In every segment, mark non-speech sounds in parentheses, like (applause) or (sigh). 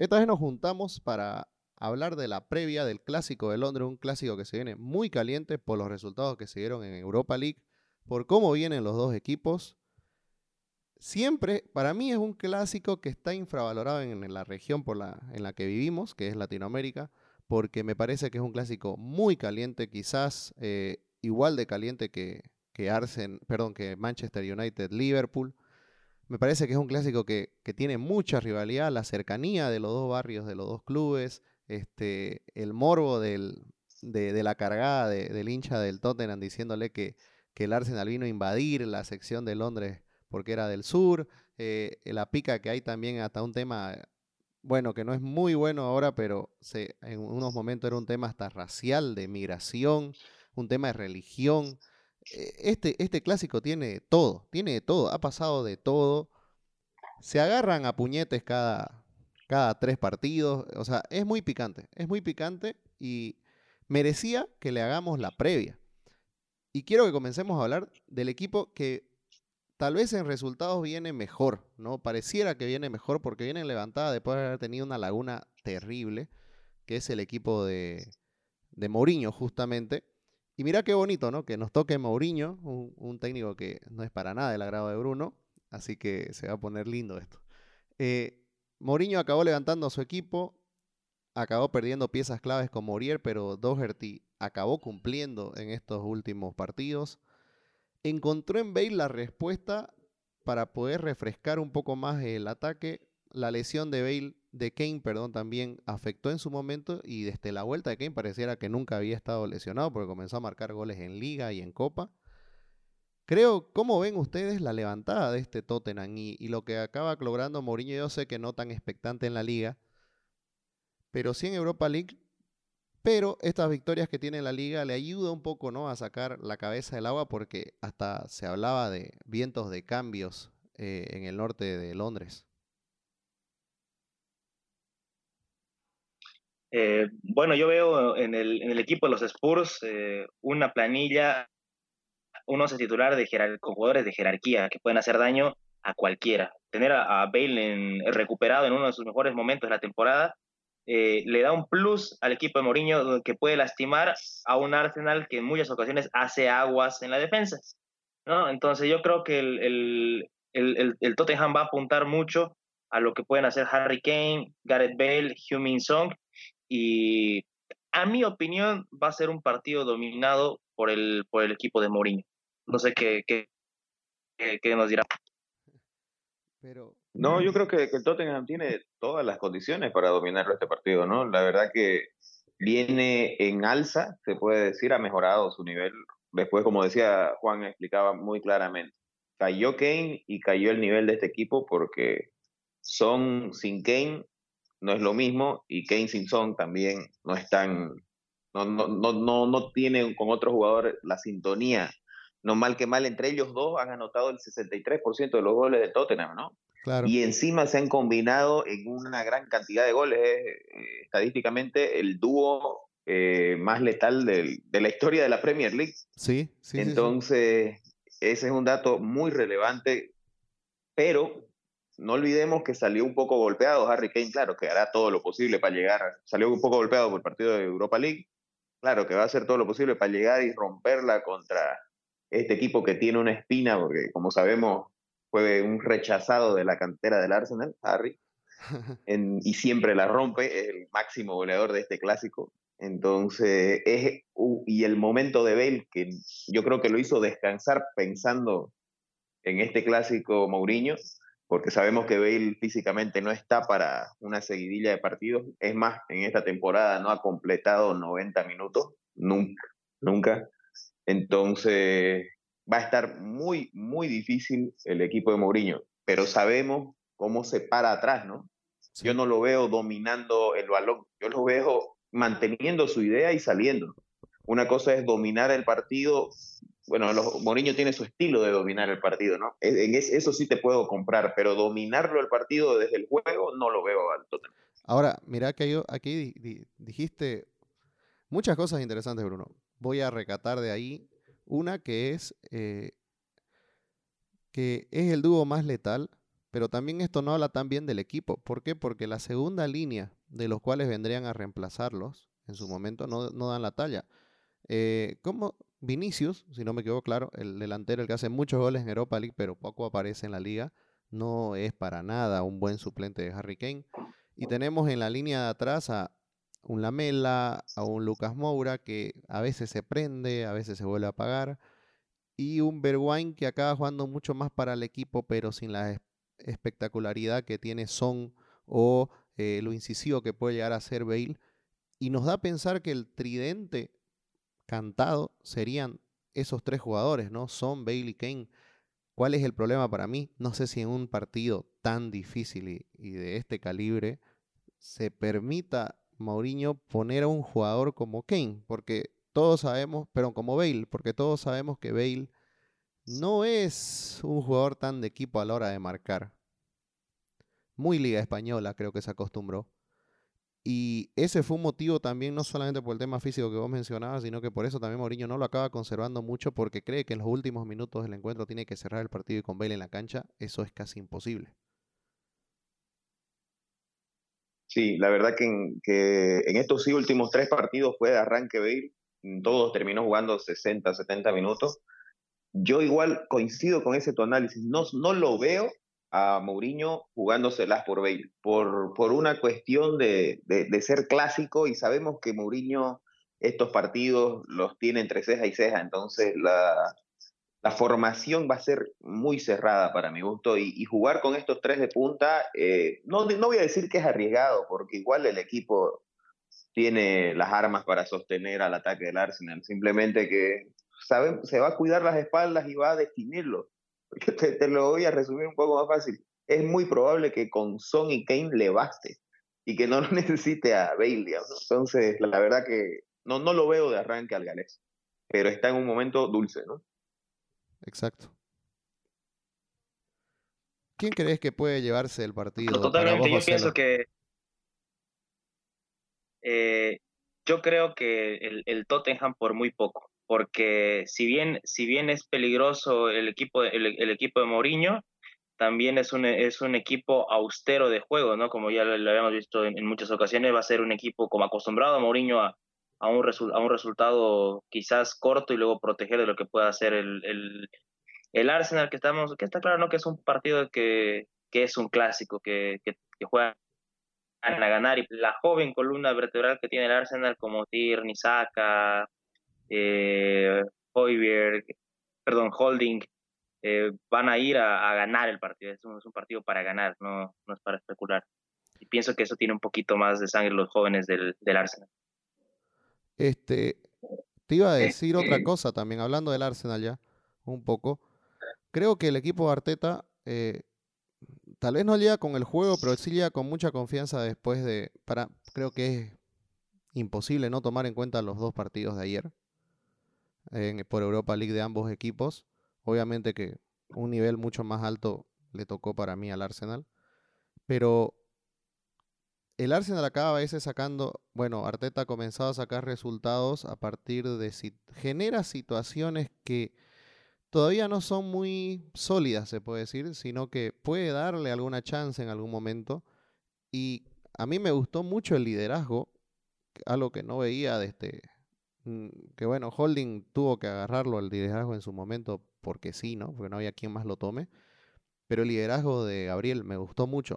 Esta vez nos juntamos para hablar de la previa del Clásico de Londres, un clásico que se viene muy caliente por los resultados que se dieron en Europa League, por cómo vienen los dos equipos. Siempre, para mí es un clásico que está infravalorado en, la región por la, en la que vivimos, que es Latinoamérica, porque me parece que es un clásico muy caliente, quizás eh, igual de caliente que, que, Arsen, perdón, que Manchester United Liverpool. Me parece que es un clásico que, tiene mucha rivalidad, la cercanía de los dos barrios, de los dos clubes, este, el morbo de, la cargada del hincha del Tottenham diciéndole que, que, el Arsenal vino a invadir la sección de Londres porque era del sur, eh, la pica que hay también hasta un tema, bueno, que no es muy bueno ahora, pero se, en unos momentos era un tema hasta racial, de migración, un tema de religión. Eh, este, este clásico tiene todo, tiene todo, ha pasado de todo. Se agarran a puñetes cada, cada tres partidos. O sea, es muy picante, es muy picante y merecía que le hagamos la previa. Y quiero que comencemos a hablar del equipo que tal vez en resultados viene mejor, ¿no? Pareciera que viene mejor porque viene levantada después de haber tenido una laguna terrible, que es el equipo de, de Mourinho, justamente. Y mira qué bonito, ¿no? Que nos toque Mourinho, un, técnico que no es para nada del agrado de Bruno, así que se va a poner lindo esto. Eh, Mourinho acabó levantando a su equipo, acabó perdiendo piezas claves con Morier, pero Doherty acabó cumpliendo en estos últimos partidos. Encontró en Bale la respuesta para poder refrescar un poco más el ataque. La lesión de Bale de Kane, perdón, también afectó en su momento y desde la vuelta de Kane pareciera que nunca había estado lesionado porque comenzó a marcar goles en liga y en copa. Creo, ¿cómo ven ustedes la levantada de este Tottenham y, lo que acaba logrando Mourinho? Yo sé que no tan expectante en la liga, pero sí en Europa League. Pero estas victorias que tiene la liga le ayuda un poco ¿no? a sacar la cabeza del agua porque hasta se hablaba de vientos de cambios eh, en el norte de Londres. Eh, bueno, yo veo en el, equipo de los Spurs eh, una planilla, un once titular de con jugadores de jerarquía que pueden hacer daño a cualquiera. Tener a, Bale en, recuperado en uno de sus mejores momentos de la temporada eh, le da un plus al equipo de Mourinho que puede lastimar a un Arsenal que en muchas ocasiones hace aguas en la defensa. ¿no? Entonces yo creo que el Tottenham va a apuntar mucho a lo que pueden hacer Harry Kane, Gareth Bale, Heung-Min Song y a mi opinión va a ser un partido dominado por el, por el equipo de Mourinho. No sé qué, qué, qué, nos dirá. Pero... No, yo creo que, que, el Tottenham tiene todas las condiciones para dominarlo este partido, ¿no? La verdad que viene en alza, se puede decir, ha mejorado su nivel. Después, como decía Juan, explicaba muy claramente, cayó Kane y cayó el nivel de este equipo porque son sin Kane no es lo mismo y Kane Simpson también no están, no, no, no, no, no tienen con otros jugadores la sintonía. No mal que mal, entre ellos dos han anotado el 63% de los goles de Tottenham, ¿no? Claro. Y encima se han combinado en una gran cantidad de goles. Eh, estadísticamente, el dúo eh, más letal de la historia de la Premier League. Sí, sí. Entonces, ese es un dato muy relevante, pero no olvidemos que salió un poco golpeado Harry Kane, claro, que hará todo lo posible para llegar, salió un poco golpeado por el partido de Europa League, claro, que va a hacer todo lo posible para llegar y romperla contra este equipo que tiene una espina, porque como sabemos fue un rechazado de la cantera del Arsenal, Harry, (laughs) y siempre la rompe, es el máximo goleador de este clásico. Entonces, es, y el momento de Bale, que yo creo que lo hizo descansar pensando en este clásico Mourinho, porque sabemos que Bale físicamente no está para una seguidilla de partidos. Es más, en esta temporada no ha completado 90 minutos, nunca, nunca. Entonces va a estar muy, muy difícil el equipo de Mourinho, pero sabemos cómo se para atrás, ¿no? Yo no lo veo dominando el balón, yo lo veo manteniendo su idea y saliendo. Una cosa es dominar el partido bueno, los, Mourinho tiene su estilo de dominar el partido, ¿no? Eso sí te puedo comprar, pero dominarlo el partido desde el juego no lo veo al. Ahora, mira que yo, aquí dijiste muchas cosas interesantes, Bruno. Voy a recatar de ahí una que es eh, que es el dúo más letal. pero también esto no habla tan bien del equipo. ¿Por qué? Porque la segunda línea de los cuales vendrían a reemplazarlos en su momento no, dan la talla. Eh, como Vinicius, si no me quedo claro, el delantero, el que hace muchos goles en Europa League, pero poco aparece en la liga, no es para nada un buen suplente de Harry Kane. Y tenemos en la línea de atrás a un Lamela, a un Lucas Moura que a veces se prende, a veces se vuelve a apagar. Y un Bergwijn que acaba jugando mucho más para el equipo, pero sin la espectacularidad que tiene Son o eh, lo incisivo que puede llegar a ser Bale. Y nos da a pensar que el tridente cantado serían esos tres jugadores, ¿no? Son, Bale y Kane. ¿Cuál es el problema para mí? No sé si en un partido tan difícil y, de este calibre se permita Mourinho poner a un jugador como Kane, porque todos sabemos, pero como Bale, porque todos sabemos que Bale no es un jugador tan de equipo a la hora de marcar. Muy liga española creo que se acostumbró. Y ese fue un motivo también, no solamente por el tema físico que vos mencionabas, sino que por eso también Mourinho no lo acaba conservando mucho porque cree que en los últimos minutos del encuentro tiene que cerrar el partido y con Bale en la cancha, eso es casi imposible. Sí, la verdad que en, estos sí últimos tres partidos fue de arranque Bale, todos terminó jugando 60, 70 minutos. Yo igual coincido con ese tu análisis, no, no lo veo a Mourinho jugándoselas por Bale, por, por una cuestión de, de, ser clásico y sabemos que Mourinho estos partidos los tiene entre ceja y ceja, entonces la, la formación va a ser muy cerrada para mi gusto y, jugar con estos tres de punta, eh, no, no voy a decir que es arriesgado, porque igual el equipo tiene las armas para sostener al ataque del Arsenal, simplemente que sabe, se va a cuidar las espaldas y va a definirlo te, te, lo voy a resumir un poco más fácil. Es muy probable que con Son y Kane le baste y que no lo (laughs) necesite a Bailey. Entonces, la verdad que no, no lo veo de arranque al galés, pero está en un momento dulce, ¿no? Exacto. ¿Quién crees que puede llevarse el partido? Totalmente, yo pienso que. Eh, yo creo que el, el Tottenham por muy poco porque si bien, si bien es peligroso el equipo, el, equipo de Mourinho, también es un, es un equipo austero de juego, ¿no? Como ya lo, habíamos visto en, muchas ocasiones, va a ser un equipo como acostumbrado a Mourinho a, a, un, a un resultado quizás corto y luego proteger de lo que pueda hacer el, el, el Arsenal, que, estamos, que está claro, ¿no? Que es un partido que, que es un clásico, que, que, que juega a ganar y la joven columna vertebral que tiene el Arsenal como Tierney, Saka, eh, perdón, Holding, eh, van a ir a, ganar el partido. Es un, es un, partido para ganar, no, no es para especular. Y pienso que eso tiene un poquito más de sangre los jóvenes del, del Arsenal. Este, te iba a decir otra cosa también, hablando del Arsenal ya, un poco. Creo que el equipo de Arteta eh, tal vez no llega con el juego, pero sí llega con mucha confianza después de. Para, creo que es imposible no tomar en cuenta los dos partidos de ayer por Europa League de ambos equipos. Obviamente que un nivel mucho más alto le tocó para mí al Arsenal. Pero el Arsenal acaba a veces sacando, bueno, Arteta ha comenzado a sacar resultados a partir de, genera situaciones que todavía no son muy sólidas, se puede decir, sino que puede darle alguna chance en algún momento. Y a mí me gustó mucho el liderazgo, algo que no veía desde, que bueno, Holding tuvo que agarrarlo al liderazgo en su momento porque sí, ¿no? Porque no había quien más lo tome. Pero el liderazgo de Gabriel me gustó mucho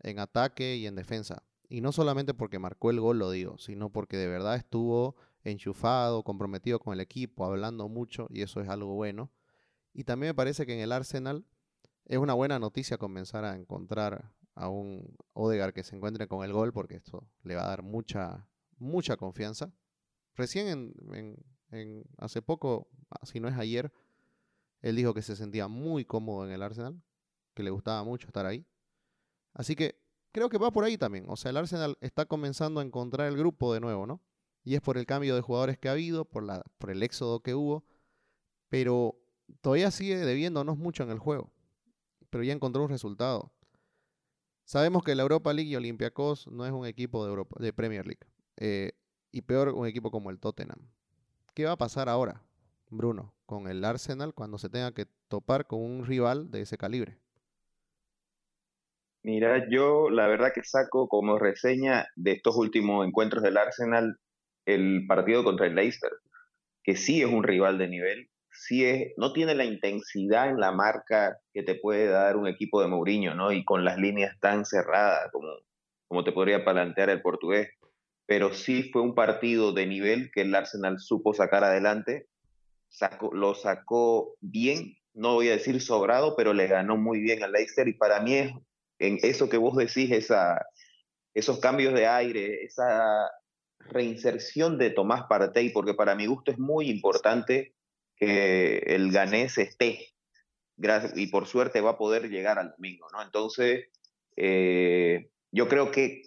en ataque y en defensa. Y no solamente porque marcó el gol, lo digo, sino porque de verdad estuvo enchufado, comprometido con el equipo, hablando mucho y eso es algo bueno. Y también me parece que en el Arsenal es una buena noticia comenzar a encontrar a un Odegar que se encuentre con el gol porque esto le va a dar mucha, mucha confianza. Recién en, hace poco, si no es ayer, él dijo que se sentía muy cómodo en el Arsenal, que le gustaba mucho estar ahí. Así que creo que va por ahí también. O sea, el Arsenal está comenzando a encontrar el grupo de nuevo, ¿no? Y es por el cambio de jugadores que ha habido, por, la, por el éxodo que hubo, pero todavía sigue debiéndonos mucho en el juego. Pero ya encontró un resultado. Sabemos que la Europa League y Olympiacos no es un equipo de, Europa, de Premier League. Eh, y peor un equipo como el Tottenham. ¿Qué va a pasar ahora, Bruno, con el Arsenal cuando se tenga que topar con un rival de ese calibre? Mira, yo la verdad que saco como reseña de estos últimos encuentros del Arsenal el partido contra el Leicester, que sí es un rival de nivel, sí es, no tiene la intensidad en la marca que te puede dar un equipo de Mourinho, ¿no? Y con las líneas tan cerradas como, como te podría plantear el portugués. Pero sí fue un partido de nivel que el Arsenal supo sacar adelante, sacó, lo sacó bien, no voy a decir sobrado, pero le ganó muy bien al Leicester y para mí es en eso que vos decís, esa, esos cambios de aire, esa reinserción de Tomás Partey, porque para mi gusto es muy importante que el ganés esté. y por suerte va a poder llegar al domingo, ¿no? Entonces, eh, yo creo que,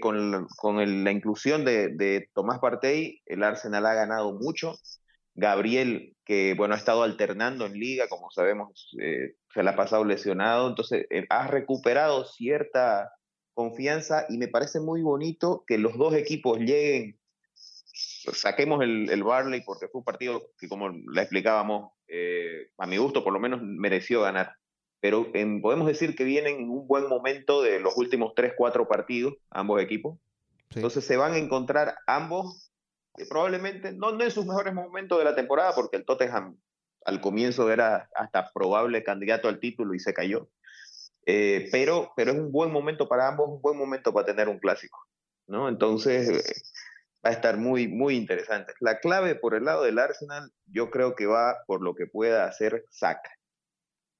con, la inclusión de, Tomás Partey, el Arsenal ha ganado mucho. Gabriel, que bueno, ha estado alternando en liga, como sabemos, eh, se le ha pasado lesionado, entonces eh, ha recuperado cierta confianza y me parece muy bonito que los dos equipos lleguen, saquemos el, el Barley porque fue un partido que como le explicábamos, eh, a mi gusto por lo menos mereció ganar, pero podemos decir que vienen en un buen momento de los últimos 3, 4 partidos, ambos equipos, entonces se van a encontrar ambos probablemente no, no en sus mejores momentos de la temporada, porque el Tottenham al comienzo era hasta probable candidato al título y se cayó. Eh, pero, pero es un buen momento para ambos, un buen momento para tener un clásico. ¿no? Entonces eh, va a estar muy, muy interesante. La clave por el lado del Arsenal, yo creo que va por lo que pueda hacer Saka.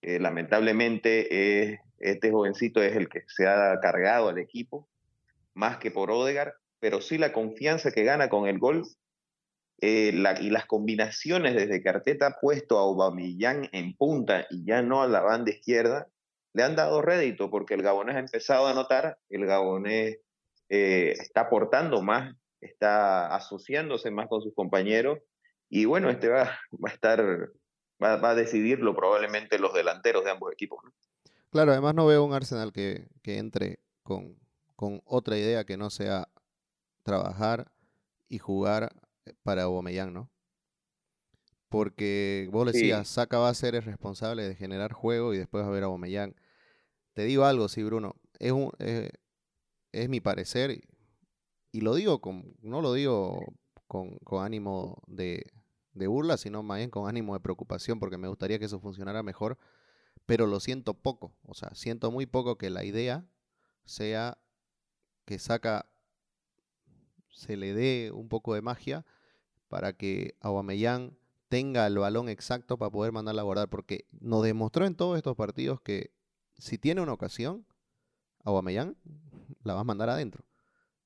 Eh, lamentablemente, este jovencito es el que se ha cargado al equipo, más que por Odegaard, pero sí la confianza que gana con el gol eh, y las combinaciones desde que Arteta ha puesto a Aubameyang en punta y ya no a la banda izquierda, le han dado rédito porque el Gabonés ha empezado a notar, el Gabonés eh, está aportando más, está asociándose más con sus compañeros y bueno, este va, va a estar, va, va, a decidirlo probablemente los delanteros de ambos equipos. Claro, además no veo un Arsenal que, que entre con, con otra idea que no sea trabajar y jugar eh, para Aubameyang, ¿no? Porque vos decías, Saka va a ser el responsable de generar juego y después va a ver a Aubameyang. Te digo algo, sí, Bruno, es, un, eh, es, mi parecer y lo digo con, no lo digo con, ánimo de, de burla, sino más bien con ánimo de preocupación porque me gustaría que eso funcionara mejor, pero lo siento poco, o sea, siento muy poco que la idea sea que saca se le dé un poco de magia para que Aubameyang tenga el balón exacto para poder mandarla a guardar, porque nos demostró en todos estos partidos que si tiene una ocasión, Aubameyang la va a mandar adentro.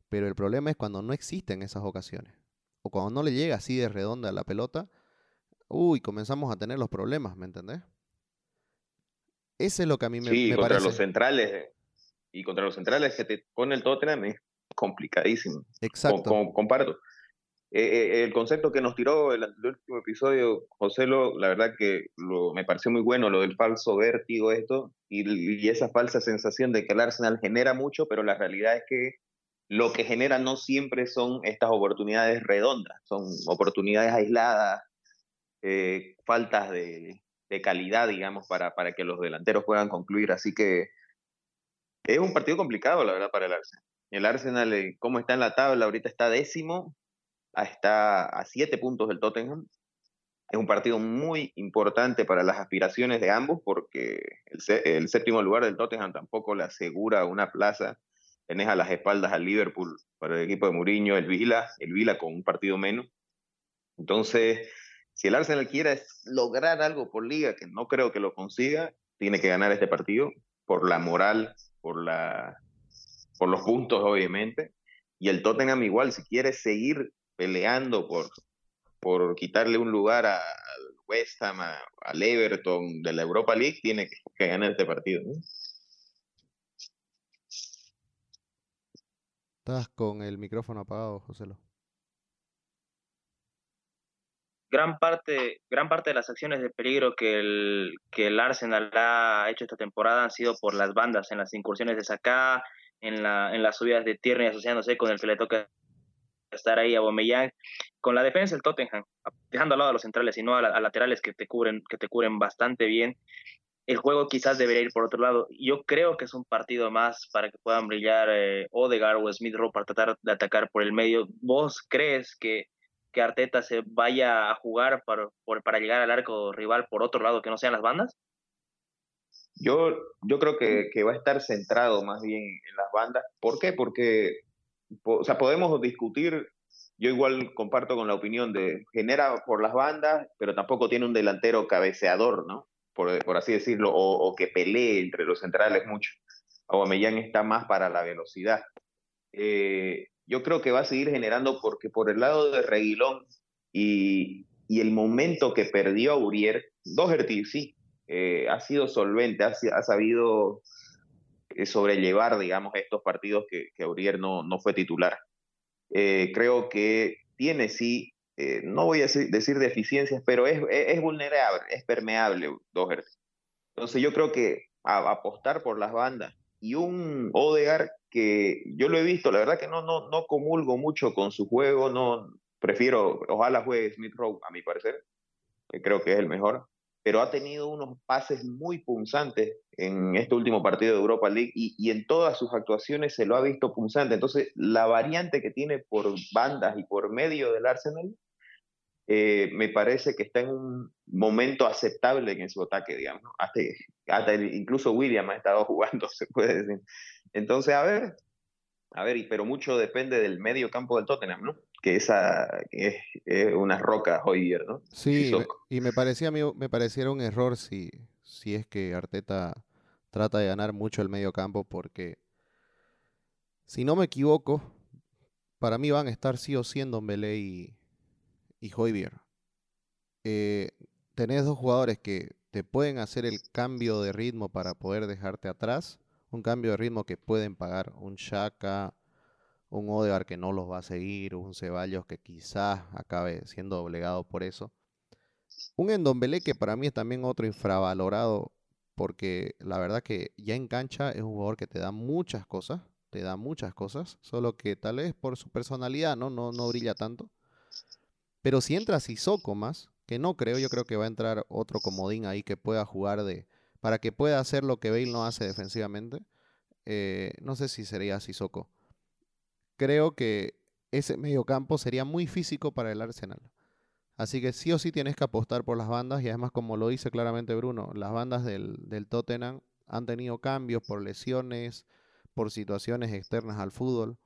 Pero el problema es cuando no existen esas ocasiones, o cuando no le llega así de redonda la pelota, uy, comenzamos a tener los problemas, ¿me entendés? Ese es lo que a mí me, sí, me contra parece. los centrales, y contra los centrales que te pone el Tottenham complicadísimo. Exacto. comparto. Eh, eh, el concepto que nos tiró el, último episodio, José, lo, la verdad que lo, me pareció muy bueno lo del falso vértigo, esto, y, esa falsa sensación de que el Arsenal genera mucho, pero la realidad es que lo que genera no siempre son estas oportunidades redondas, son oportunidades aisladas, eh, faltas de, calidad, digamos, para, para que los delanteros puedan concluir. Así que es un partido complicado, la verdad, para el Arsenal. El Arsenal, eh, ¿cómo está en la tabla? Ahorita está décimo, está a siete puntos del Tottenham. Es un partido muy importante para las aspiraciones de ambos porque el, séptimo lugar del Tottenham tampoco le asegura una plaza. Tenés a las espaldas al Liverpool para el equipo de Mourinho, el Vila, el Vila con un partido menos. Entonces, si el Arsenal quiere lograr algo por liga, que no creo que lo consiga, tiene que ganar este partido por la moral, por la por los puntos, obviamente. Y el Tottenham igual, si quiere seguir peleando por, por quitarle un lugar al West Ham, al Everton de la Europa League, tiene que, ganar este partido. Estás con el micrófono apagado, José. Gran parte, gran parte de las acciones de peligro que el, que el Arsenal ha hecho esta temporada han sido por las bandas, en las incursiones de Saka, en, la, en las subidas de Tierney asociándose con el que le toca estar ahí a Bomeyang, con la defensa del Tottenham, dejando al lado a los centrales y no a, laterales que te cubren, que te cubren bastante bien. El juego quizás debería ir por otro lado. Yo creo que es un partido más para que puedan brillar eh, Odegaard o Smith Rowe para tratar de atacar por el medio. ¿Vos crees que, que Arteta se vaya a jugar para, para llegar al arco rival por otro lado que no sean las bandas? Yo, yo creo que, que, va a estar centrado más bien en las bandas. ¿Por qué? Porque o sea, podemos discutir, yo igual comparto con la opinión de genera por las bandas, pero tampoco tiene un delantero cabeceador, ¿no? Por, por así decirlo, o, o, que pelee entre los centrales mucho. Aubameyang está más para la velocidad. Eh, yo creo que va a seguir generando porque por el lado de Reguilón y, y el momento que perdió a Urier, Doherty sí, eh, ha sido solvente, ha, ha, sabido eh, sobrellevar, digamos, estos partidos que, que no, no fue titular. Eh, creo que tiene sí, eh, no voy a decir, deficiencias, pero es, es, vulnerable, es permeable Doherty. Entonces yo creo que apostar por las bandas y un Odegar que yo lo he visto, la verdad que no, no, no comulgo mucho con su juego, no prefiero, ojalá juegue Smith Rowe, a mi parecer, que creo que es el mejor, pero ha tenido unos pases muy punzantes en este último partido de Europa League y, en todas sus actuaciones se lo ha visto punzante. Entonces, la variante que tiene por bandas y por medio del Arsenal eh, me parece que está en un momento aceptable en su ataque, digamos. ¿no? Hasta, hasta el, incluso William ha estado (laughs) jugando, se puede decir. Entonces, a ver, a ver, pero mucho depende del medio campo del Tottenham, ¿no? Que esa es, es una roca Hoyer, ¿no? Sí, y me parecía me pareciera un error si, si es que Arteta trata de ganar mucho el medio campo, porque si no me equivoco, para mí van a estar sí o sí en Dombele y, y Hoybier. Eh, tenés dos jugadores que te pueden hacer el cambio de ritmo para poder dejarte atrás un cambio de ritmo que pueden pagar un Shaka, un Odegaard que no los va a seguir, un Ceballos que quizás acabe siendo obligado por eso. Un Endombele que para mí es también otro infravalorado porque la verdad que ya en cancha es un jugador que te da muchas cosas, te da muchas cosas, solo que tal vez por su personalidad no, no, no brilla tanto. Pero si entra Sissoko más, que no creo, yo creo que va a entrar otro comodín ahí que pueda jugar de, para que pueda hacer lo que Bale no hace defensivamente. Eh, no sé si sería Sissoko. Creo que ese mediocampo sería muy físico para el Arsenal. Así que sí o sí tienes que apostar por las bandas y además como lo dice claramente Bruno, las bandas del, del Tottenham han tenido cambios por lesiones, por situaciones externas al fútbol.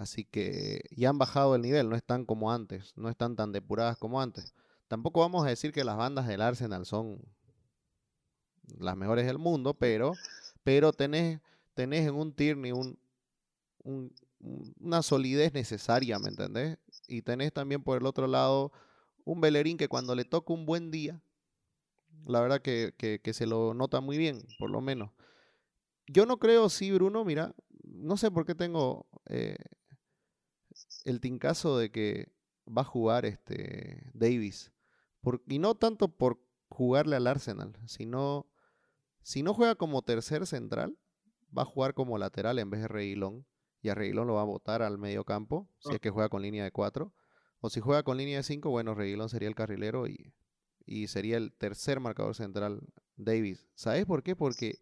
Así que ya han bajado el nivel, no están como antes, no están tan depuradas como antes. Tampoco vamos a decir que las bandas del Arsenal son las mejores del mundo, pero, pero tenés, tenés en un Tierney un, un, una solidez necesaria, ¿me entendés? Y tenés también por el otro lado un Bellerín que cuando le toca un buen día, la verdad que, que, que, se lo nota muy bien, por lo menos. Yo no creo, sí, Bruno, mira, no sé por qué tengo eh, el tincazo de que va a jugar este Davis. Por, y no tanto por jugarle al Arsenal, sino si no juega como tercer central, va a jugar como lateral en vez de Reguilón. Y a Reguilón lo va a botar al medio campo, si es que juega con línea de 4. O si juega con línea de 5, bueno, Reguilón sería el carrilero y, y sería el tercer marcador central Davis. ¿Sabes por qué? Porque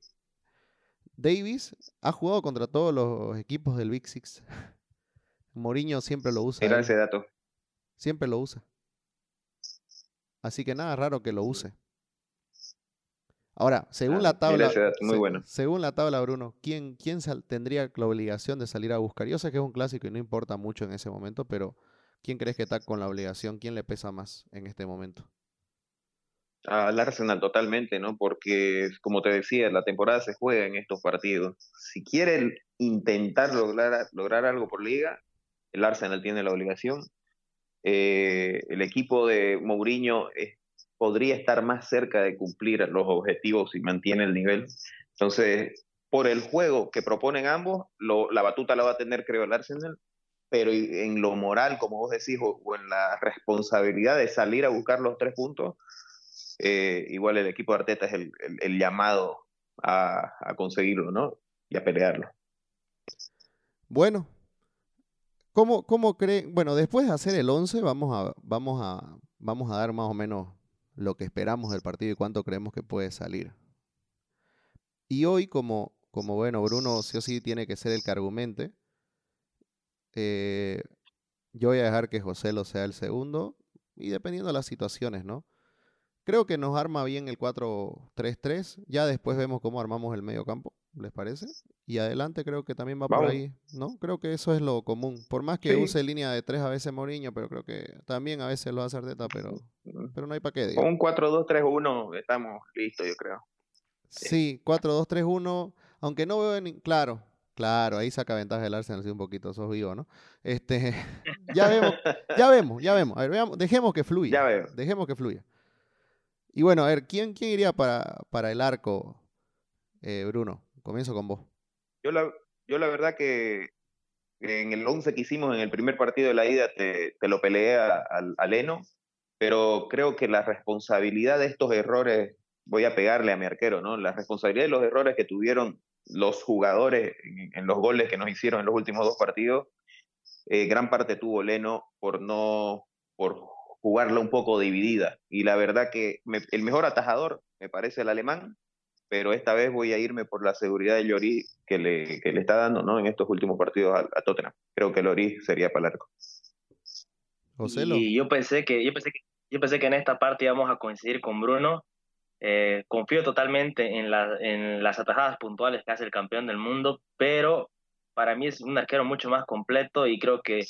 Davis ha jugado contra todos los equipos del Big Six. (laughs) Mourinho siempre lo usa. Era ese dato. Siempre lo usa. Así que nada raro que lo use. Ahora, según ah, la tabla, muy se, bueno. según la tabla, Bruno, ¿quién, quién tendría la obligación de salir a buscar? Yo sé que es un clásico y no importa mucho en ese momento, pero ¿quién crees que está con la obligación? ¿Quién le pesa más en este momento? Al Arsenal totalmente, ¿no? Porque, como te decía, la temporada se juega en estos partidos. Si quieren intentar lograr, lograr algo por liga, el Arsenal tiene la obligación. Eh, el equipo de Mourinho es podría estar más cerca de cumplir los objetivos si mantiene el nivel. Entonces, por el juego que proponen ambos, la batuta la va a tener, creo, el Arsenal, pero en lo moral, como vos decís, o, en la responsabilidad de salir a buscar los tres puntos, eh, igual el equipo de Arteta es el llamado a, a, conseguirlo, ¿no? Y a pelearlo. Bueno, ¿cómo, cómo creen? Bueno, después de hacer el 11, vamos a, vamos, a, vamos a dar más o menos lo que esperamos del partido y cuánto creemos que puede salir. Y hoy, como, como bueno, Bruno sí o sí tiene que ser el que argumente, eh, yo voy a dejar que José lo sea el segundo y dependiendo de las situaciones, ¿no? Creo que nos arma bien el 4-3-3. Ya después vemos cómo armamos el medio campo, ¿les parece? Y adelante creo que también va por ahí, ¿no? Creo que eso es lo común. Por más que use línea de 3 a veces Mourinho, pero creo que también a veces lo hace Arteta, pero, pero no hay para qué. Con un 4-2-3-1 estamos listos, yo creo. Sí, 4-2-3-1, aunque no veo en... Claro, Claro, ahí saca ventaja el Arsenal un poquito, sos vivo, ¿no? Este, (laughs) ya vemos, ya vemos, ya vemos. A ver, veamos, dejemos que fluya. Ya veo. Dejemos que fluya. Y bueno, a ver, ¿quién, quién iría para, para el arco, eh, Bruno? Comienzo con vos. Yo la, yo la verdad que en el 11 que hicimos en el primer partido de la ida te, lo peleé a, a, Leno, pero creo que la responsabilidad de estos errores, voy a pegarle a mi arquero, ¿no? La responsabilidad de los errores que tuvieron los jugadores en, los goles que nos hicieron en los últimos dos partidos, eh, gran parte tuvo Leno por no por jugarla un poco dividida. Y la verdad que el mejor atajador me parece el alemán, pero esta vez voy a irme por la seguridad de Lloris que le, que le está dando ¿no? en estos últimos partidos a, Tottenham. Creo que Lloris sería para el arco. Y yo pensé que, yo pensé que, yo pensé que en esta parte íbamos a coincidir con Bruno eh, confío totalmente en, en las atajadas puntuales que hace el campeón del mundo, pero para mí es un arquero mucho más completo y creo que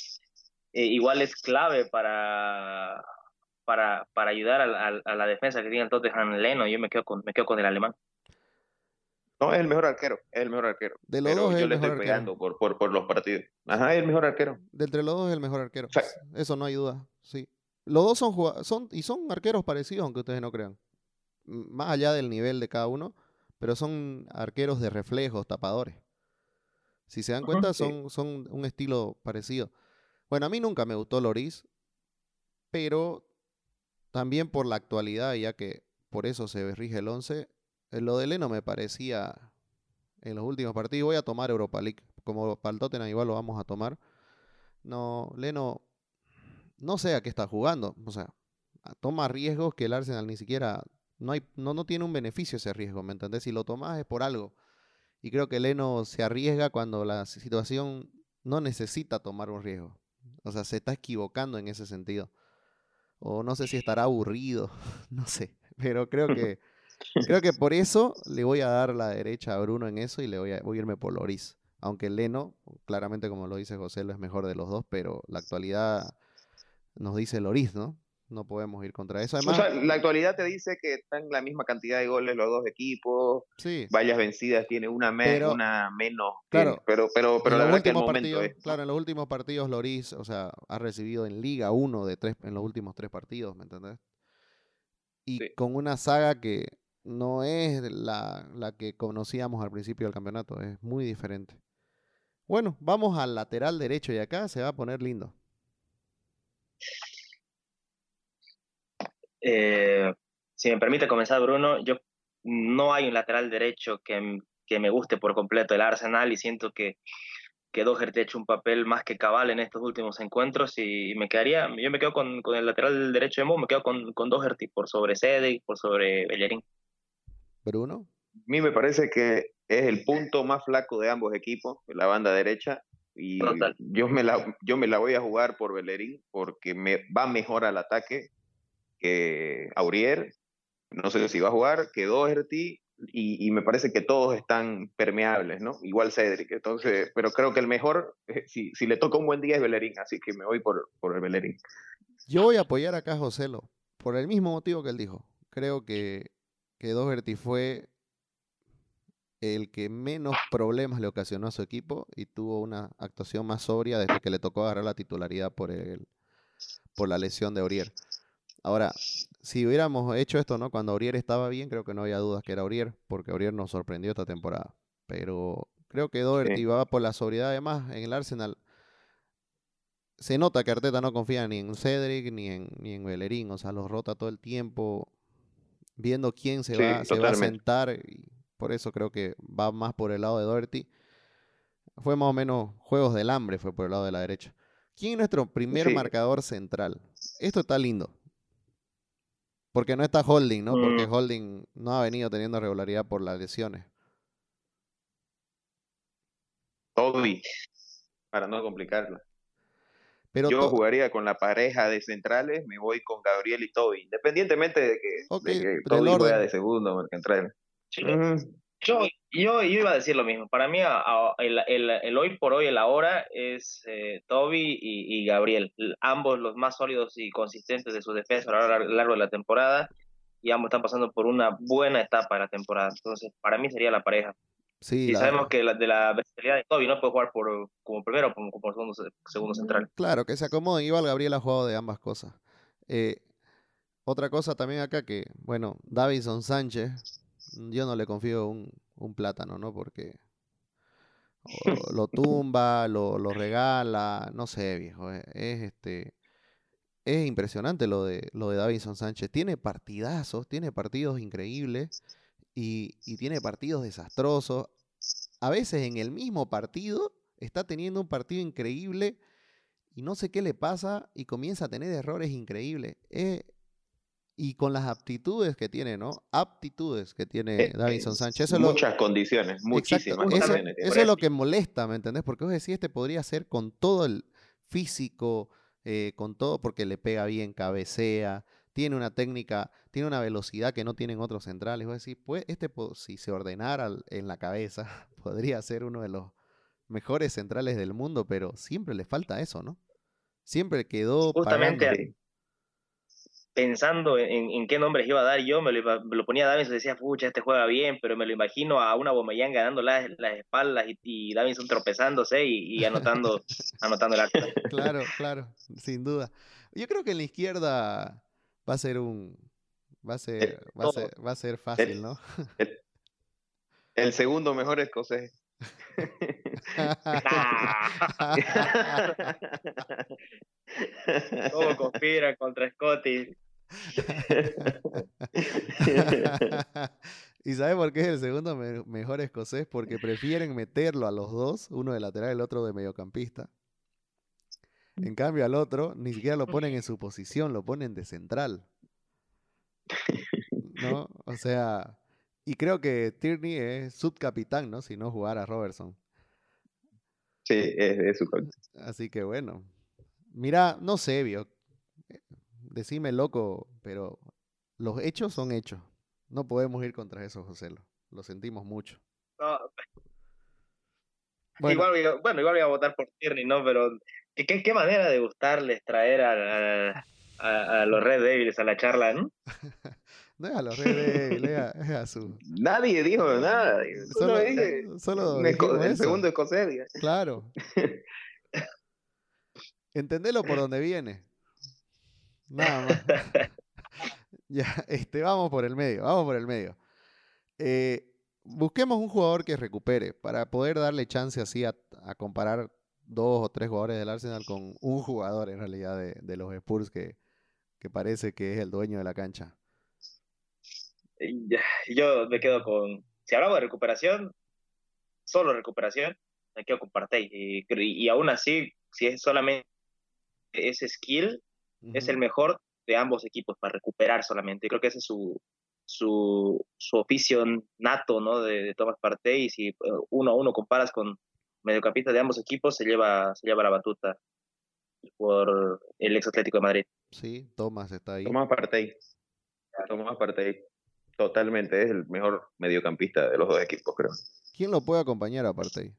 eh, igual es clave para, para, para ayudar a, la defensa que tiene el Tottenham Leno. Yo me quedo con, me quedo con el alemán. No, es el mejor arquero, es el mejor arquero. De los dos es yo el le mejor estoy pegando por, por, por, los partidos. Ajá, es el mejor arquero. De entre los dos es el mejor arquero. Eso no hay duda, sí. Los dos son, son y son arqueros parecidos, aunque ustedes no crean más allá del nivel de cada uno, pero son arqueros de reflejos, tapadores. Si se dan cuenta, son, son un estilo parecido. Bueno, a mí nunca me gustó Loris, pero también por la actualidad, ya que por eso se rige el 11, eh, lo de Leno me parecía en los últimos partidos. Voy a tomar Europa League, como para el Tottenham igual lo vamos a tomar. No, Leno, no sé a qué está jugando. O sea, toma riesgos que el Arsenal ni siquiera no, hay, no, no tiene un beneficio ese riesgo, ¿me entendés? Si lo tomas es por algo. Y creo que Leno se arriesga cuando la situación no necesita tomar un riesgo. O sea, se está equivocando en ese sentido. O no sé si estará aburrido, (laughs) no sé. Pero creo que, (laughs) creo que por eso le voy a dar la derecha a Bruno en eso y le voy a, voy a irme por Loris. Aunque Leno, claramente como lo dice José, lo es mejor de los dos, pero la actualidad nos dice Loris, ¿no? No podemos ir contra eso. Además, la actualidad te dice que están la misma cantidad de goles los dos equipos. Sí. Vallas vencidas tiene una, una menos. Claro, pero, pero, pero la verdad que el momento Claro, en los últimos partidos Loris, o sea, ha recibido en Liga uno de tres en los últimos tres partidos, ¿me entendés? Y con una saga que no es la, la que conocíamos al principio del campeonato, es muy diferente. Bueno, vamos al lateral derecho y acá se va a poner lindo. Eh, si me permite comenzar, Bruno, yo no hay un lateral derecho que, que me guste por completo el Arsenal y siento que, que Doherty ha hecho un papel más que cabal en estos últimos encuentros y me quedaría, yo me quedo con, con el lateral derecho de Mo, me quedo con, con Doherty por sobre y por sobre Bellerín. Bruno. A mí me parece que es el punto más flaco de ambos equipos, la banda derecha, y yo me, la, yo me la voy a jugar por Bellerín porque me va mejor al ataque que Aurier, no sé si va a jugar, que Doherty, y, me parece que todos están permeables, ¿no? Igual Cedric, entonces, pero creo que el mejor, eh, si, si le toca un buen día es Bellerín, así que me voy por, por el Bellerín. Yo voy a apoyar acá a Joselo, por el mismo motivo que él dijo. Creo que, que fue el que menos problemas le ocasionó a su equipo y tuvo una actuación más sobria desde que le tocó agarrar la titularidad por, el, por la lesión de Aurier. Ahora, si hubiéramos hecho esto, ¿no? Cuando Aurier estaba bien, creo que no había dudas que era Aurier, porque Aurier nos sorprendió esta temporada. Pero creo que Doherty va por la sobriedad además en el Arsenal. Se nota que Arteta no confía ni en Cedric ni en, ni en Bellerín, o sea, los rota todo el tiempo, viendo quién se, va, se va a sentar, y por eso creo que va más por el lado de Doherty. Fue más o menos juegos del hambre, fue por el lado de la derecha. ¿Quién es nuestro primer marcador central? Esto está lindo. Porque no está Holding, ¿no? Porque mm. Holding no ha venido teniendo regularidad por las lesiones. Toby, para no complicarlo. Pero Yo jugaría con la pareja de centrales, me voy con Gabriel y Toby, independientemente de que, okay, de que Toby juega de segundo, porque central. Sí. Mm. Yo, yo, iba a decir lo mismo. Para mí, el, hoy por hoy, el ahora, es eh, Toby y, Gabriel. Ambos los más sólidos y consistentes de su defensa a lo largo de la temporada. Y ambos están pasando por una buena etapa de la temporada. Entonces, para mí sería la pareja. Sí, y sabemos que de la versatilidad de Toby no puede jugar por, como primero o como, segundo, segundo, central. Claro, que se acomoden. Igual Gabriel ha jugado de ambas cosas. Eh, otra cosa también acá que, bueno, Davison Sánchez yo no le confío un, un plátano, ¿no? Porque (laughs) lo tumba, lo, lo, regala, no sé, viejo. Eh, es, este. Es impresionante lo de, lo de Davinson Sánchez. Tiene partidazos, tiene partidos increíbles y, y tiene partidos desastrosos. A veces en el mismo partido está teniendo un partido increíble y no sé qué le pasa y comienza a tener errores increíbles. Es, y con las aptitudes que tiene, ¿no? Aptitudes que tiene eh, Davinson Sánchez. muchas condiciones, muchísimas. Eso, eso es lo que molesta, ¿me entendés? Porque vos decís, este podría ser con todo el físico, eh, con todo, porque le pega bien, cabecea, tiene una técnica, tiene una velocidad que no tienen otros centrales. Vos decís, pues este, si se ordenara en la cabeza, (laughs) podría ser uno de los mejores centrales del mundo, pero siempre le falta eso, ¿no? Siempre quedó Justamente, pensando en, qué nombres iba a dar yo, me lo, ponía a Davinson y decía, pucha, este juega bien, pero me lo imagino a una Bombayán ganando las, espaldas y, y, Davinson tropezándose y, anotando, (laughs) anotando el acta. Claro, claro, sin duda. Yo creo que en la izquierda va a ser un va a ser, va a ser, va a ser fácil, ¿no? El, segundo mejor escocés. Todo conspira contra Scotty. ¿Y sabe por qué es el segundo mejor escocés? Porque prefieren meterlo a los dos, uno de lateral y el otro de mediocampista. En cambio al otro ni siquiera lo ponen en su posición, lo ponen de central. ¿No? O sea, y creo que Tierney es subcapitán, ¿no? Si no jugara Robertson. Sí, es, su Así que bueno. Mira, no sé, vio decime loco, pero los hechos son hechos. No podemos ir contra eso, José. Lo, sentimos mucho. Bueno. Igual, bueno, igual voy a votar por Tierney, ¿no? Pero ¿qué, qué manera de gustarles traer a, a, los Red Devils a la charla, ¿no? (laughs) no es a los Red Devils, es a, su... Nadie dijo nada. Solo, solo el segundo escocés. Claro. (laughs) Entendelo por donde viene. Nada más. (laughs) ya, este, vamos por el medio, vamos por el medio. Eh, busquemos un jugador que recupere para poder darle chance así a, comparar dos o tres jugadores del Arsenal con un jugador en realidad de, los Spurs que, que, parece que es el dueño de la cancha. Yo me quedo con, si hablamos de recuperación, solo recuperación, me quedo con Partey. Y, y aún así, si es solamente ese skill, es el mejor de ambos equipos para recuperar solamente. Creo que ese es su, su, su oficio nato ¿no? de, de Thomas Partey y si eh, uno a uno comparas con mediocampista de ambos equipos, se lleva, se lleva la batuta por el ex Atlético de Madrid. Sí, Thomas está ahí. Thomas Partey. Thomas Partey. Totalmente, es el mejor mediocampista de los dos equipos, creo. ¿Quién lo puede acompañar a Partey?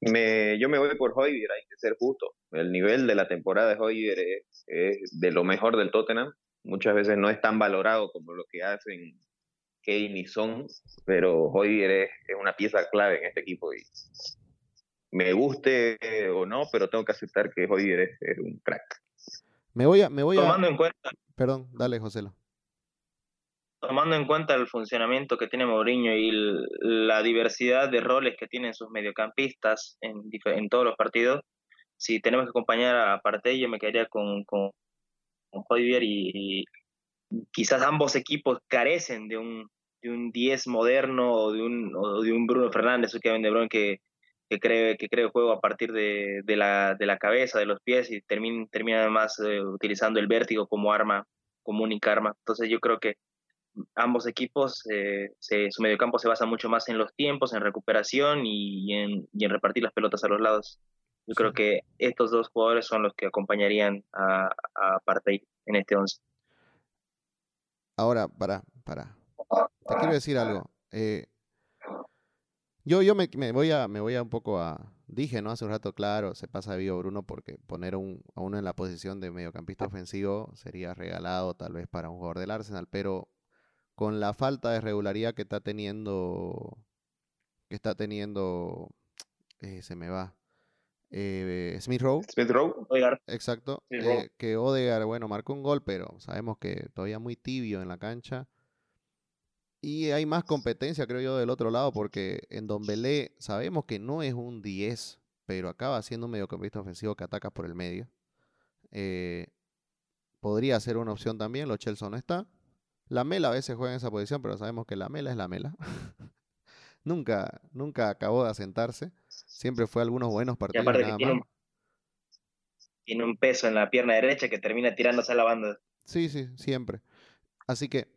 Me, yo me voy por Hoybier, hay que ser justo. El nivel de la temporada de Hoybier es, de lo mejor del Tottenham. Muchas veces no es tan valorado como lo que hacen Kane y Son, pero Hoybier es, una pieza clave en este equipo y me guste o no, pero tengo que aceptar que Hoybier es, un crack. Me voy a, me voy Tomando en cuenta. Perdón, dale, Joselo. Tomando en cuenta el funcionamiento que tiene Mourinho y la diversidad de roles que tienen sus mediocampistas en, todos los partidos, si tenemos que acompañar a Partey, yo me quedaría con, con, con y, quizás ambos equipos carecen de un, de un 10 moderno o de un, de un Bruno Fernández o Kevin De Bruyne que, que cree que cree el juego a partir de, de, la, de la cabeza, de los pies y termina, termina además eh, utilizando el vértigo como arma, como única arma. Entonces yo creo que ambos equipos, eh, se, su mediocampo se basa mucho más en los tiempos, en recuperación y en, y en repartir las pelotas a los lados. Yo creo que estos dos jugadores son los que acompañarían a, a Partey en este 11. Ahora, para, para. Te quiero decir algo. Eh, yo yo me, me, voy a, me voy a un poco a... Dije, ¿no? Hace un rato, claro, se pasa vivo Bruno porque poner un, a uno en la posición de mediocampista ofensivo sería regalado tal vez para un jugador del Arsenal, pero con la falta de regularidad que está teniendo, que está teniendo, eh, se me va, eh, Smith Rowe. Smith Rowe. Exacto. Eh, que Odegaard, bueno, marcó un gol, pero sabemos que todavía muy tibio en la cancha. Y hay más competencia, creo yo, del otro lado, porque en Don Belé sabemos que no es un 10, pero acaba siendo un mediocampista ofensivo que ataca por el medio. Eh, podría ser una opción también, Lo Chelsea no está. La Mela a veces juega en esa posición, pero sabemos que la Mela es la Mela. (laughs) nunca, nunca acabó de asentarse. Siempre fue algunos buenos partidos. tiene, Un, peso en la pierna derecha que termina tirándose a la banda. Sí, sí, siempre. Así que,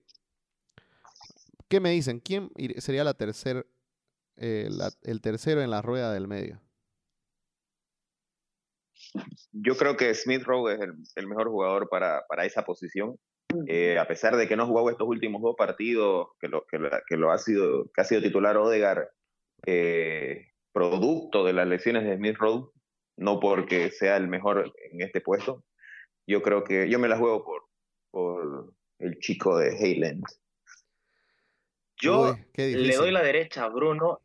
¿qué me dicen? ¿Quién sería la tercer, eh, el tercero en la rueda del medio? Yo creo que Smith Rowe es el, mejor jugador para, esa posición. Eh, a pesar de que no ha jugado estos últimos dos partidos, que lo, que, lo ha sido, que ha sido titular Odegar, eh, producto de las lesiones de Smith Rowe, no porque sea el mejor en este puesto. Yo creo que yo me la juego por, por el chico de Hayland. Yo le doy la derecha a Bruno,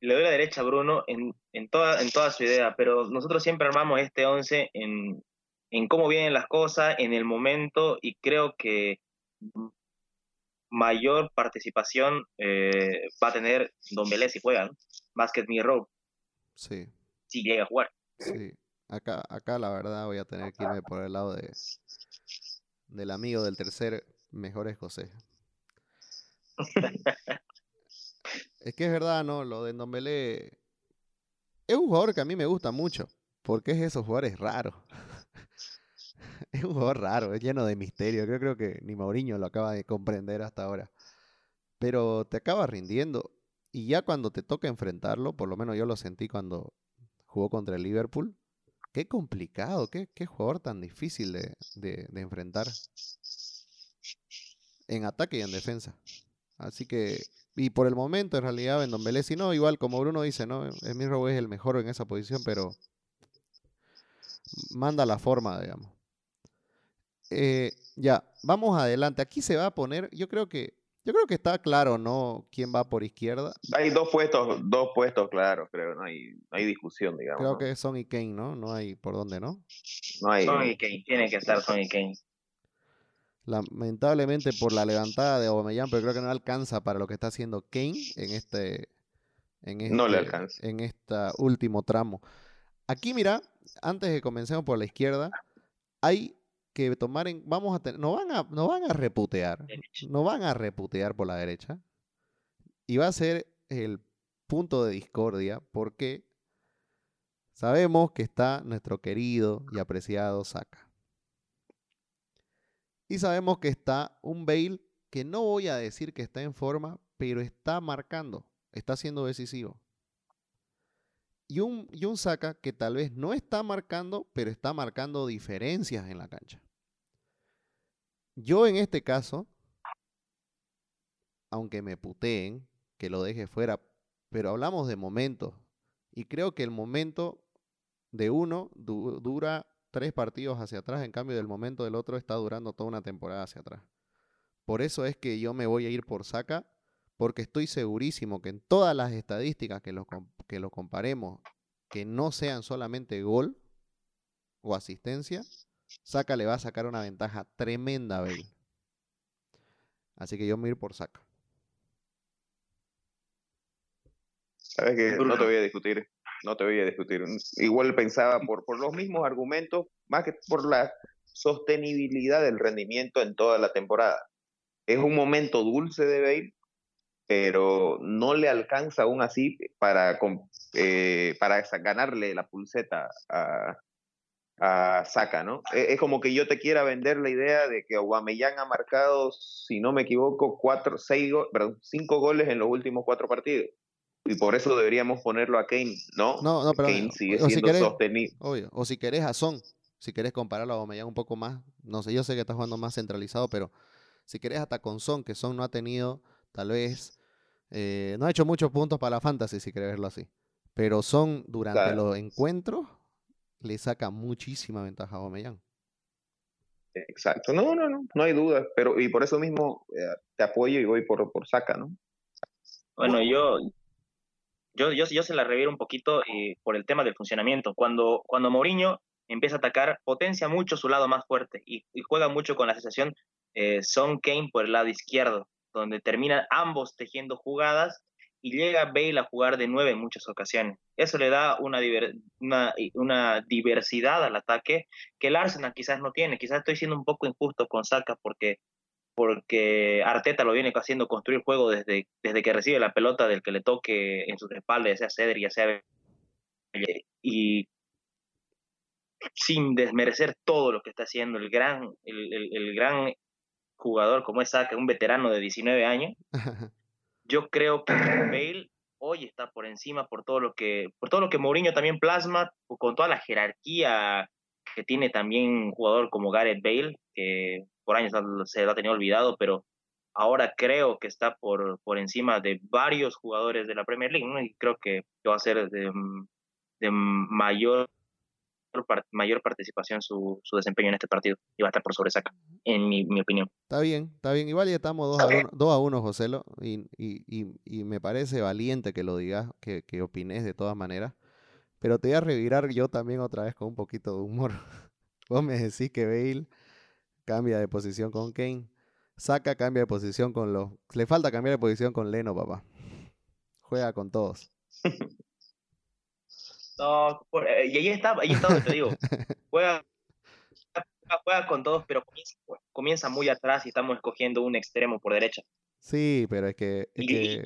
le doy la derecha a Bruno en, en, toda, en toda su idea, pero nosotros siempre armamos este 11 en, en cómo vienen las cosas, en el momento, y creo que mayor participación eh, va a tener Don Belé si juega, más que Rowe. Sí. Si llega a jugar. Sí. Acá, acá la verdad voy a tener que irme por el lado de del amigo del tercer mejor es José. (laughs) es que es verdad, ¿no? Lo de Ndombele es un jugador que a mí me gusta mucho, porque es esos jugadores raros. (laughs) es un jugador raro, es lleno de misterio. Creo, creo que ni Mauriño lo acaba de comprender hasta ahora. Pero te acaba rindiendo. Y ya cuando te toca enfrentarlo, por lo menos yo lo sentí cuando jugó contra el Liverpool, qué complicado, qué, qué jugador tan difícil de, de, enfrentar en ataque y en defensa. Así que, y por el momento en realidad en Don Belé, si no, igual como Bruno dice, ¿no? Emir es el mejor en esa posición, pero manda la forma, digamos. Eh, ya, vamos adelante. Aquí se va a poner, yo creo que yo creo que está claro, ¿no? ¿Quién va por izquierda? Hay dos puestos, dos puestos claros, creo, no hay, hay discusión, digamos. Creo que es Son y Kane, ¿no? No hay por dónde, ¿no? No hay. Son y Kane, tiene que estar Son y Kane. Lamentablemente por la levantada de Aubameyang, pero creo que no alcanza para lo que está haciendo Kane en este en este, no le alcanza. en este último tramo. Aquí mira, antes de comencemos por la izquierda, hay que tomar en, vamos a tener, no van a, no van a reputear, no van a reputear por la derecha. Y va a ser el punto de discordia porque sabemos que está nuestro querido y apreciado Saka. Y sabemos que está un Bale que no voy a decir que está en forma, pero está marcando, está siendo decisivo. Y un, y un que tal vez no está marcando, pero está marcando diferencias en la cancha. Yo en este caso, aunque me puteen, que lo deje fuera, pero hablamos de momentos. Y creo que el momento de uno dura tres partidos hacia atrás, en cambio del momento del otro está durando toda una temporada hacia atrás. Por eso es que yo me voy a ir por Saca, porque estoy segurísimo que en todas las estadísticas que lo, que lo comparemos, que no sean solamente gol o asistencia, Saca le va a sacar una ventaja tremenda a Bale. Así que yo me ir por Saca. Sabes que no te voy a discutir, no te voy a discutir. Igual pensaba por, por los mismos argumentos, más que por la sostenibilidad del rendimiento en toda la temporada. Es un momento dulce de Bale, pero no le alcanza aún así para, eh, para ganarle la pulseta a, a ¿no? E, es, como que yo te quiera vender la idea de que Aubameyang ha marcado, si no me equivoco, cuatro, seis, perdón, cinco goles en los últimos cuatro partidos. Y por eso deberíamos ponerlo a Kane, ¿no? No, no, pero Kane sigue siendo sostenido. Obvio. O si querés a Son, si querés compararlo a Aubameyang un poco más, no sé, yo sé que está jugando más centralizado, pero si querés hasta con Son, que Son no ha tenido, tal vez, eh, no ha hecho muchos puntos para la fantasy, si querés verlo así. Pero Son, durante los encuentros, le saca muchísima ventaja a Aubameyang. Exacto, no, no, no, no hay duda, pero y por eso mismo eh, te apoyo y voy por, por Saca, ¿no? Bueno, yo, yo, yo, se la reviero un poquito eh, por el tema del funcionamiento. Cuando, cuando Mourinho empieza a atacar, potencia mucho su lado más fuerte y, juega mucho con la sensación eh, Son Kane por el lado izquierdo, donde terminan ambos tejiendo jugadas y llega Bale a jugar de nueve en muchas ocasiones. Eso le da una, una, una, diversidad al ataque que el Arsenal quizás no tiene. Quizás estoy siendo un poco injusto con Saka porque, porque Arteta lo viene haciendo construir juego desde, desde que recibe la pelota del que le toque en sus espaldas, ya sea Cedric, ya sea... Y sin desmerecer todo lo que está haciendo el gran, el, el, el gran jugador como es Saka, un veterano de 19 años, (laughs) Yo creo que Bale hoy está por encima por todo lo que por todo lo que Mourinho también plasma con toda la jerarquía que tiene también un jugador como Gareth Bale que por años se lo ha tenido olvidado pero ahora creo que está por, por encima de varios jugadores de la Premier League y creo que va a ser de, de mayor mayor participación su, su, desempeño en este partido y va a estar por sobresaca, en mi, mi opinión. Está bien, está bien. Igual ya estamos 2 a 1, dos a uno, Joselo, y, y, y, y, me parece valiente que lo digas, que, que opines de todas maneras. Pero te voy a revirar yo también otra vez con un poquito de humor. (laughs) Vos me decís que Bale cambia de posición con Kane. Saca, cambia de posición con los... Le falta cambiar de posición con Leno, papá. Juega con todos. (laughs) No, eh, y ahí está, ahí está donde te digo. (laughs) Juega, juega con todos, pero comienza, muy atrás y estamos escogiendo un extremo por derecha. Sí, pero es que. y, que...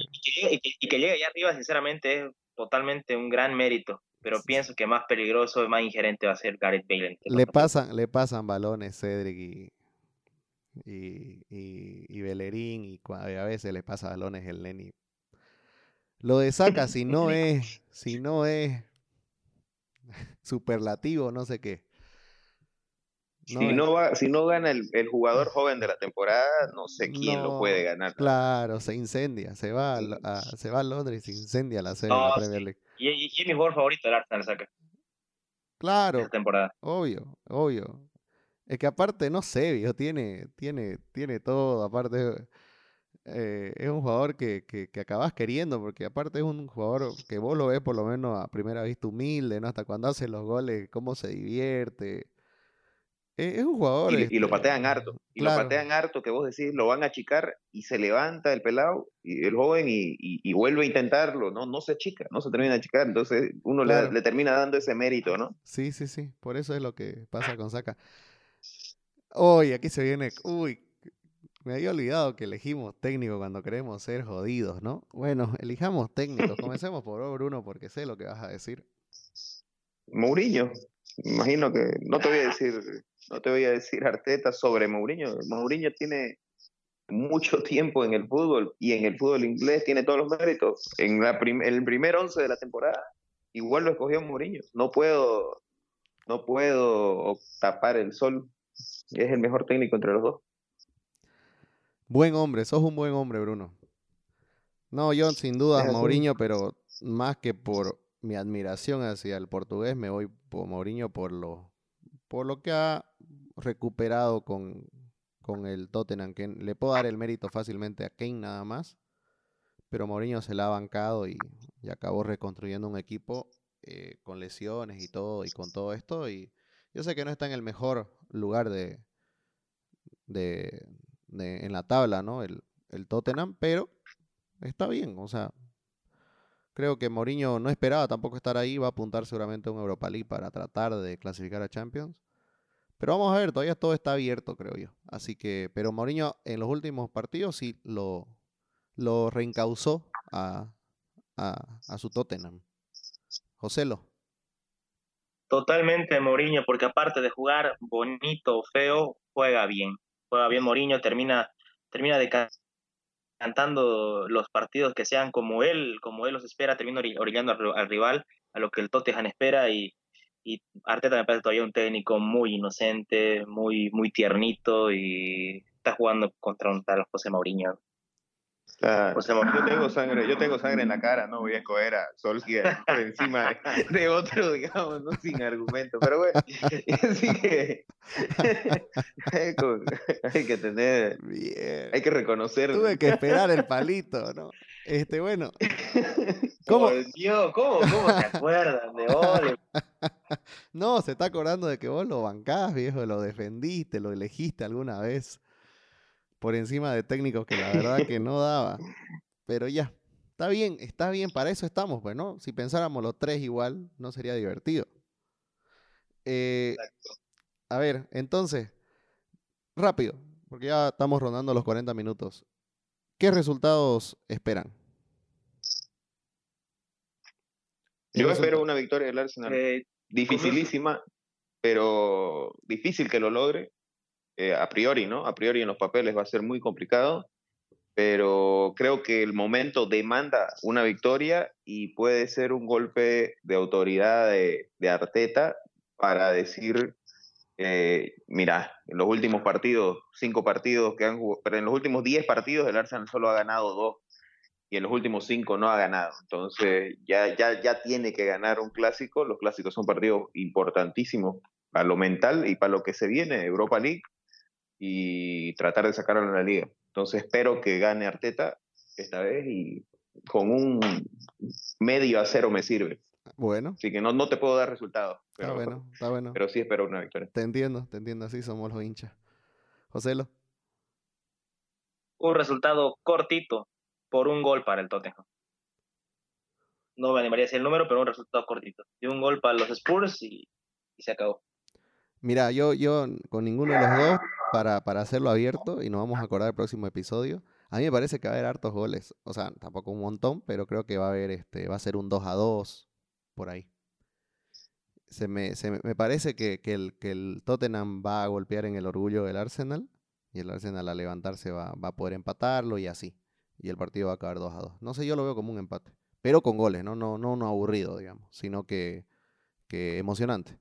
Y, que llegue allá arriba, sinceramente, es totalmente un gran mérito. Pero pienso que más peligroso y más ingerente va a ser Gareth Bale. Le pasan, le pasan balones Cedric y, y, y, Bellerín, y a veces le pasa balones el Lenny. Lo de Saca, (laughs) si no es, si no es superlativo, no sé qué. si, no va, si no gana el, jugador joven de la temporada, no sé quién lo puede ganar. Claro, se incendia, se va a, se va a Londres y se incendia la serie de la Premier League. Y, y, es mi jugador favorito del Arsenal, saca. Claro. temporada. Obvio, obvio. Es que aparte, no sé, viejo, tiene, tiene, tiene todo, aparte eh, es un jugador que, que, que, acabas queriendo, porque aparte es un jugador que vos lo ves por lo menos a primera vista humilde, ¿no? Hasta cuando hace los goles, cómo se divierte. Es, un jugador. Y, lo este, patean harto. Y lo patean harto, que vos decís, lo van a achicar y se levanta el pelado, y el joven, y, y, vuelve a intentarlo, ¿no? No se achica, no se termina de achicar. Entonces uno le, le, termina dando ese mérito, ¿no? Sí, sí, sí. Por eso es lo que pasa con Saca. Uy, aquí se viene. Uy, me había olvidado que elegimos técnico cuando queremos ser jodidos, ¿no? Bueno, (laughs) elijamos técnicos. (laughs) Comencemos por Bruno, porque sé lo que vas a decir. Mourinho. Imagino que no te voy a decir, no te voy a decir Arteta sobre Mourinho. Mourinho tiene mucho tiempo en el fútbol y en el fútbol inglés tiene todos los méritos. En la el primer once de la temporada, igual lo escogió Mourinho. No puedo, no puedo tapar el sol. Es el mejor técnico entre los dos. Buen hombre, sos un buen hombre, Bruno. No, yo sin duda Mourinho, pero más que por mi admiración hacia el portugués, me voy por Mourinho por lo, por lo que ha recuperado con, con el Tottenham. Le puedo dar el mérito fácilmente a Kane nada más, pero Mourinho se la ha bancado y, acabó reconstruyendo un equipo eh, con lesiones y todo, y con todo esto. Y yo sé que no está en el mejor lugar de, de, en la tabla, ¿no? El, el Tottenham, pero está bien, o sea, creo que Mourinho no esperaba tampoco estar ahí, va a apuntar seguramente a un Europa League para tratar de clasificar a Champions. Pero vamos a ver, todavía todo está abierto, creo yo. Así que, pero Mourinho en los últimos partidos sí lo, lo reencausó a, su Tottenham. Joselo. Totalmente Mourinho, porque aparte de jugar bonito o feo, juega bien. Juega bien Mourinho, termina, termina cantando los partidos que sean como él, como él los espera, termina orillando al, rival a lo que el Tottenham espera y, y Arteta me parece todavía un técnico muy inocente, muy, muy tiernito y está jugando contra un tal José Mourinho. Yo tengo sangre, yo tengo sangre en la cara, no voy a escoger a Solskjaer (laughs) por encima de, otro, digamos, no sin argumento, pero bueno, (laughs) así que (laughs) hay que tener, hay que reconocer. Tuve que esperar el palito, ¿no? Este, bueno. ¿Cómo? Dios, ¿cómo, ¿cómo se acuerdan de Ole? No, se está acordando de que vos lo bancás, viejo, lo defendiste, lo elegiste alguna vez por encima de técnicos que la verdad que no (laughs) daba. Pero ya, está bien, está bien, para eso estamos, pues, ¿no? Si pensáramos los tres igual, no sería divertido. Eh, a ver, entonces, rápido, porque ya estamos rondando los 40 minutos. ¿Qué resultados esperan? Yo espero una victoria del Arsenal. Eh, Dificilísima, pero difícil que lo logre. Eh, a priori, ¿no? A priori en los papeles va a ser muy complicado, pero creo que el momento demanda una victoria y puede ser un golpe de autoridad de, Arteta para decir, eh, mira, en los últimos partidos, cinco partidos que han jugado, pero en los últimos diez partidos el Arsenal solo ha ganado dos y en los últimos cinco no ha ganado. Entonces ya, ya, ya tiene que ganar un clásico. Los clásicos son partidos importantísimos para lo mental y para lo que se viene, Europa League y tratar de sacarlo en la liga. Entonces espero que gane Arteta esta vez y con un medio a cero me sirve. Bueno. Así que no, no te puedo dar resultados. Pero, está bueno, está bueno. Pero sí espero una victoria. Te entiendo, te entiendo, así somos los hinchas. Joselo. Un resultado cortito por un gol para el Tottenham. No me animaría a decir el número, pero un resultado cortito. Y un gol para los Spurs y, y se acabó. Mira, yo, yo con ninguno de los dos, para, para hacerlo abierto, y nos vamos a acordar el próximo episodio, a mí me parece que va a haber hartos goles. O sea, tampoco un montón, pero creo que va a haber este, va a ser un 2 a 2 por ahí. Se me, se me, parece que, que, el, que el Tottenham va a golpear en el orgullo del Arsenal y el Arsenal al levantarse va, va, a poder empatarlo y así. Y el partido va a acabar 2 a 2. No sé, yo lo veo como un empate. Pero con goles, no, no, no, no aburrido, digamos, sino que, que emocionante.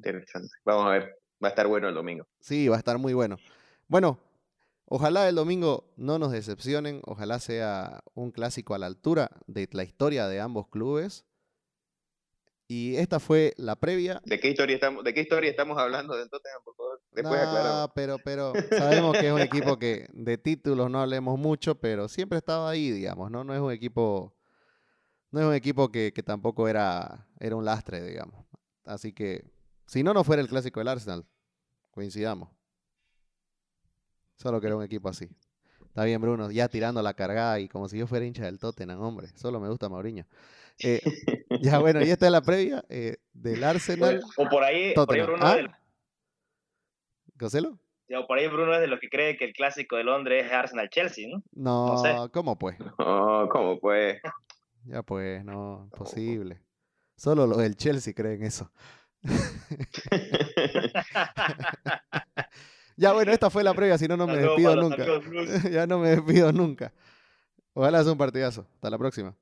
Interesante. Vamos a ver. Va a estar bueno el domingo. Sí, va a estar muy bueno. Bueno, ojalá el domingo no nos decepcionen. Ojalá sea un clásico a la altura de la historia de ambos clubes. Y esta fue la previa. ¿De qué historia estamos, de qué historia estamos hablando de Tottenham, por favor? Después no, pero, pero (laughs) sabemos que es un equipo que de títulos no hablemos mucho, pero siempre estaba ahí, digamos, ¿no? No es un equipo. No es un equipo que, que tampoco era, era un lastre, digamos. Así que si no, no fuera el clásico del Arsenal. Coincidamos. Solo que era un equipo así. Está bien, Bruno, ya tirando la cargada y como si yo fuera hincha del Tottenham, hombre. Solo me gusta Mauriño. Eh, (laughs) ya bueno, y esta es la previa eh, del Arsenal. O por ahí, por ahí Bruno. ¿Ah? O por ahí Bruno es de los que cree que el clásico de Londres es Arsenal-Chelsea, ¿no? No, ¿cómo pues? (laughs) No, ¿cómo pues? Ya pues, no, posible. Solo los del Chelsea creen eso. (laughs) ya bueno, esta fue la previa, si no, no me despido nunca. (laughs) ya no me despido nunca. Ojalá sea un partidazo. Hasta la próxima.